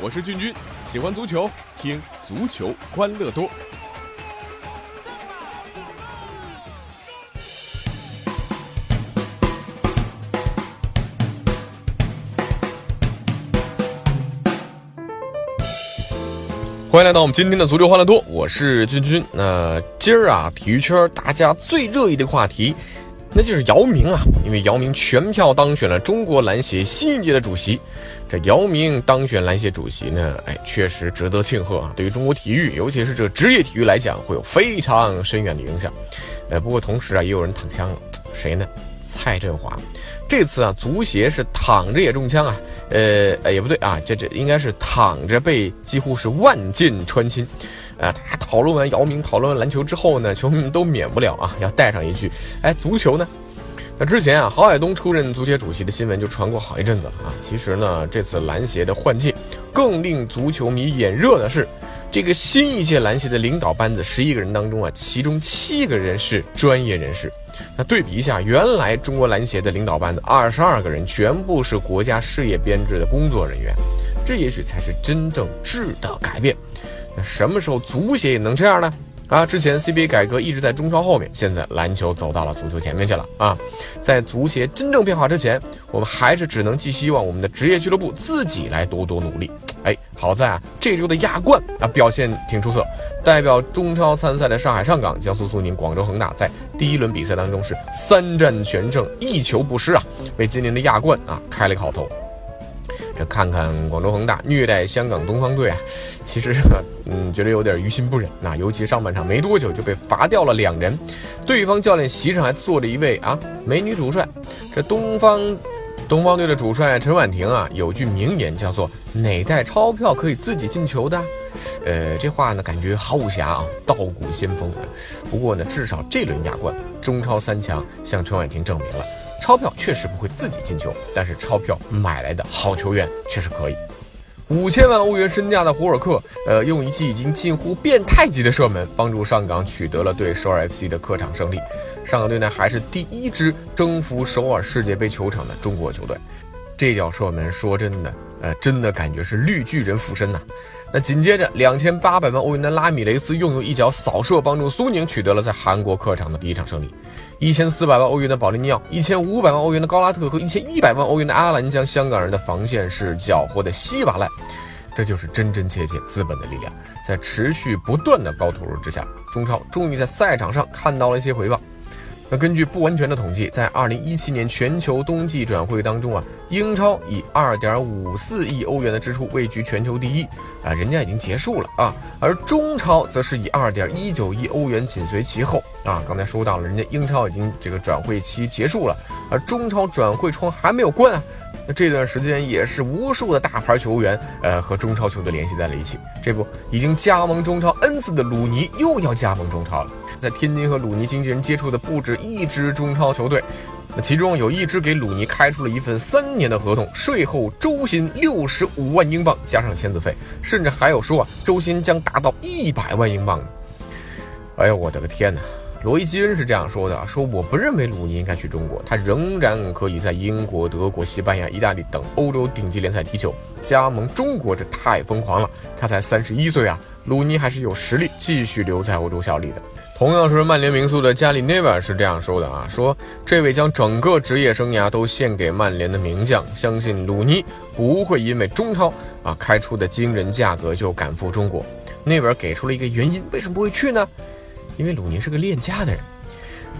我是俊君，喜欢足球，听足球欢乐多。欢迎来到我们今天的足球欢乐多，我是君君。那今儿啊，体育圈大家最热议的话题，那就是姚明啊，因为姚明全票当选了中国篮协新一届的主席。这姚明当选篮协主席呢，哎，确实值得庆贺啊。对于中国体育，尤其是这个职业体育来讲，会有非常深远的影响。呃，不过同时啊，也有人躺枪了，谁呢？蔡振华。这次啊，足协是躺着也中枪啊，呃，也不对啊，这这应该是躺着被几乎是万箭穿心，啊，大家讨论完姚明，讨论完篮球之后呢，球迷们都免不了啊，要带上一句，哎，足球呢？那之前啊，郝海东出任足协主席的新闻就传过好一阵子了啊。其实呢，这次篮协的换届，更令足球迷眼热的是，这个新一届篮协的领导班子十一个人当中啊，其中七个人是专业人士。那对比一下，原来中国篮协的领导班子二十二个人全部是国家事业编制的工作人员，这也许才是真正质的改变。什么时候足协也能这样呢？啊，之前 CBA 改革一直在中超后面，现在篮球走到了足球前面去了啊！在足协真正变化之前，我们还是只能寄希望我们的职业俱乐部自己来多多努力。哎，好在啊，这周的亚冠啊表现挺出色，代表中超参赛的上海上港、江苏苏宁、广州恒大在第一轮比赛当中是三战全胜，一球不失啊，为今年的亚冠啊开了个好头。这看看广州恒大虐待香港东方队啊，其实嗯觉得有点于心不忍。那尤其上半场没多久就被罚掉了两人，对方教练席上还坐着一位啊美女主帅。这东方东方队的主帅陈婉婷啊，有句名言叫做“哪袋钞票可以自己进球的”，呃，这话呢感觉好武侠啊，道骨先锋。不过呢，至少这轮亚冠中超三强向陈婉婷证明了。钞票确实不会自己进球，但是钞票买来的好球员确实可以。五千万欧元身价的胡尔克，呃，用一记已经近乎变态级的射门，帮助上港取得了对首尔 FC 的客场胜利。上港队呢，还是第一支征服首尔世界杯球场的中国球队。这脚射门，说真的，呃，真的感觉是绿巨人附身呐。那紧接着，两千八百万欧元的拉米雷斯用用一脚扫射帮助苏宁取得了在韩国客场的第一场胜利。一千四百万欧元的保利尼奥，一千五百万欧元的高拉特和一千一百万欧元的阿兰将香港人的防线是搅和的稀巴烂。这就是真真切切资本的力量，在持续不断的高投入之下，中超终于在赛场上看到了一些回报。那根据不完全的统计，在二零一七年全球冬季转会当中啊，英超以二点五四亿欧元的支出位居全球第一啊，人家已经结束了啊，而中超则是以二点一九亿欧元紧随其后啊。刚才说到了，人家英超已经这个转会期结束了，而中超转会窗还没有关啊。那这段时间也是无数的大牌球员呃和中超球队联系在了一起，这不已经加盟中超 N 次的鲁尼又要加盟中超了。在天津和鲁尼经纪人接触的不止一支中超球队，那其中有一支给鲁尼开出了一份三年的合同，税后周薪六十五万英镑加上签字费，甚至还有说啊周薪将达到一百万英镑。哎呀，我的个天哪！罗伊基恩是这样说的：说我不认为鲁尼应该去中国，他仍然可以在英国、德国、西班牙、意大利等欧洲顶级联赛踢球。加盟中国这太疯狂了，他才三十一岁啊！鲁尼还是有实力继续留在欧洲效力的。同样是曼联名宿的加里内瓦是这样说的啊，说这位将整个职业生涯都献给曼联的名将，相信鲁尼不会因为中超啊开出的惊人价格就赶赴中国。内瓦尔给出了一个原因，为什么不会去呢？因为鲁尼是个恋家的人。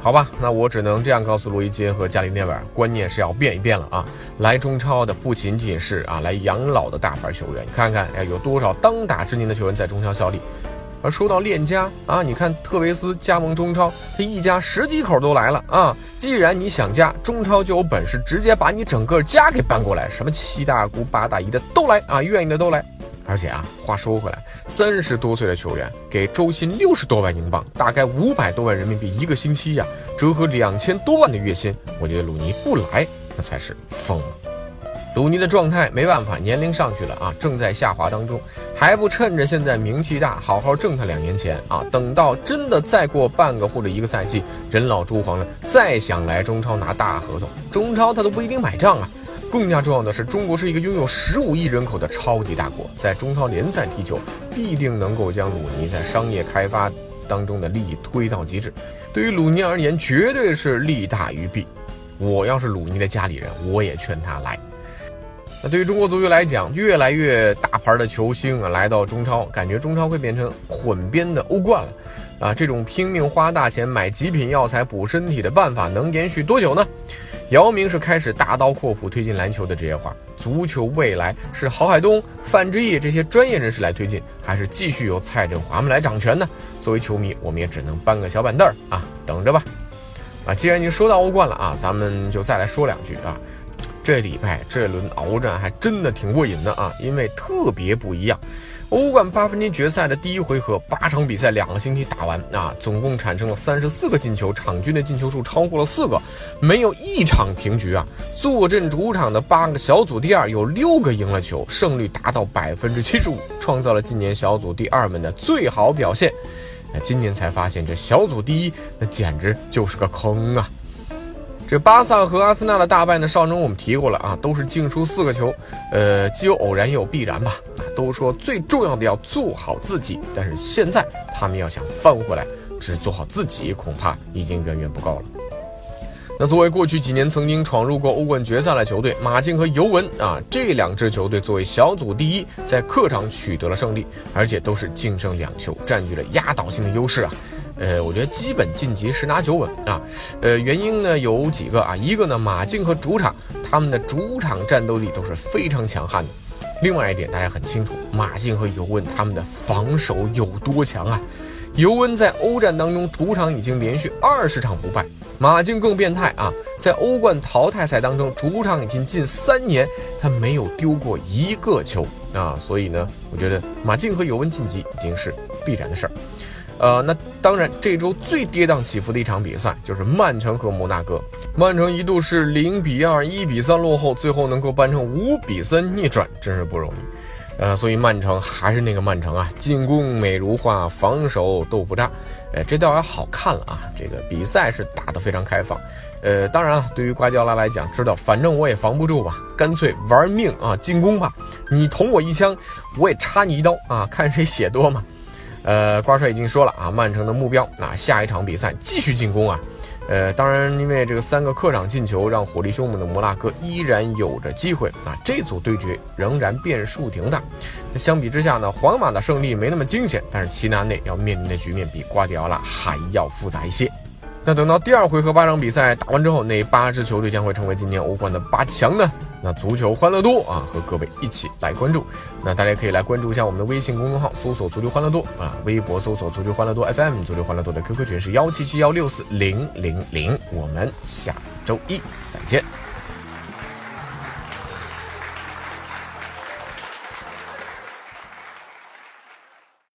好吧，那我只能这样告诉罗伊金和加里内瓦尔，观念是要变一变了啊！来中超的不仅仅是啊来养老的大牌球员，你看看哎有多少当打之年的球员在中超效力。而说到链家啊，你看特维斯加盟中超，他一家十几口都来了啊！既然你想加中超，就有本事直接把你整个家给搬过来，什么七大姑八大姨的都来啊，愿意的都来。而且啊，话说回来，三十多岁的球员给周薪六十多万英镑，大概五百多万人民币一个星期呀，折合两千多万的月薪，我觉得鲁尼不来那才是疯了。鲁尼的状态没办法，年龄上去了啊，正在下滑当中，还不趁着现在名气大，好好挣他两年钱啊！等到真的再过半个或者一个赛季，人老珠黄了，再想来中超拿大合同，中超他都不一定买账啊！更加重要的是，中国是一个拥有十五亿人口的超级大国，在中超联赛踢球，必定能够将鲁尼在商业开发当中的利益推到极致。对于鲁尼而言，绝对是利大于弊。我要是鲁尼的家里人，我也劝他来。那对于中国足球来讲，越来越大牌的球星啊来到中超，感觉中超会变成混编的欧冠了，啊，这种拼命花大钱买极品药材补身体的办法能延续多久呢？姚明是开始大刀阔斧推进篮球的职业化，足球未来是郝海东、范志毅这些专业人士来推进，还是继续由蔡振华们来掌权呢？作为球迷，我们也只能搬个小板凳儿啊，等着吧。啊，既然已经说到欧冠了啊，咱们就再来说两句啊。这礼拜这轮鏖战还真的挺过瘾的啊，因为特别不一样。欧冠八分之一决赛的第一回合，八场比赛两个星期打完啊，总共产生了三十四个进球，场均的进球数超过了四个，没有一场平局啊。坐镇主场的八个小组第二有六个赢了球，胜率达到百分之七十五，创造了今年小组第二们的最好表现。那今年才发现这小组第一那简直就是个坑啊。这巴萨和阿森纳的大败呢，上周我们提过了啊，都是净输四个球，呃，既有偶然也有必然吧。啊，都说最重要的要做好自己，但是现在他们要想翻回来，只做好自己恐怕已经远远不够了。那作为过去几年曾经闯入过欧冠决赛的球队，马竞和尤文啊，这两支球队作为小组第一，在客场取得了胜利，而且都是净胜两球，占据了压倒性的优势啊。呃，我觉得基本晋级十拿九稳啊。呃，原因呢有几个啊，一个呢，马竞和主场他们的主场战斗力都是非常强悍的。另外一点大家很清楚，马竞和尤文他们的防守有多强啊？尤文在欧战当中主场已经连续二十场不败，马竞更变态啊，在欧冠淘汰赛当中主场已经近三年他没有丢过一个球啊。所以呢，我觉得马竞和尤文晋级已经是必然的事儿。呃，那当然，这周最跌宕起伏的一场比赛就是曼城和摩纳哥。曼城一度是零比二、一比三落后，最后能够扳成五比三逆转，真是不容易。呃，所以曼城还是那个曼城啊，进攻美如画，防守豆腐渣。呃，这倒要好看了啊，这个比赛是打得非常开放。呃，当然了，对于瓜迪奥拉来讲，知道反正我也防不住吧，干脆玩命啊，进攻吧，你捅我一枪，我也插你一刀啊，看谁血多嘛。呃，瓜帅已经说了啊，曼城的目标啊，下一场比赛继续进攻啊。呃，当然，因为这个三个客场进球，让火力凶猛的摩纳哥依然有着机会啊。这组对决仍然变数挺大。那相比之下呢，皇马的胜利没那么惊险，但是齐达内要面临的局面比瓜迪奥拉还要复杂一些。那等到第二回合八场比赛打完之后，哪八支球队将会成为今年欧冠的八强呢？那足球欢乐多啊，和各位一起来关注。那大家可以来关注一下我们的微信公众号，搜索“足球欢乐多”啊，微博搜索“足球欢乐多 FM”，足球欢乐多的 QQ 群是幺七七幺六四零零零。我们下周一再见。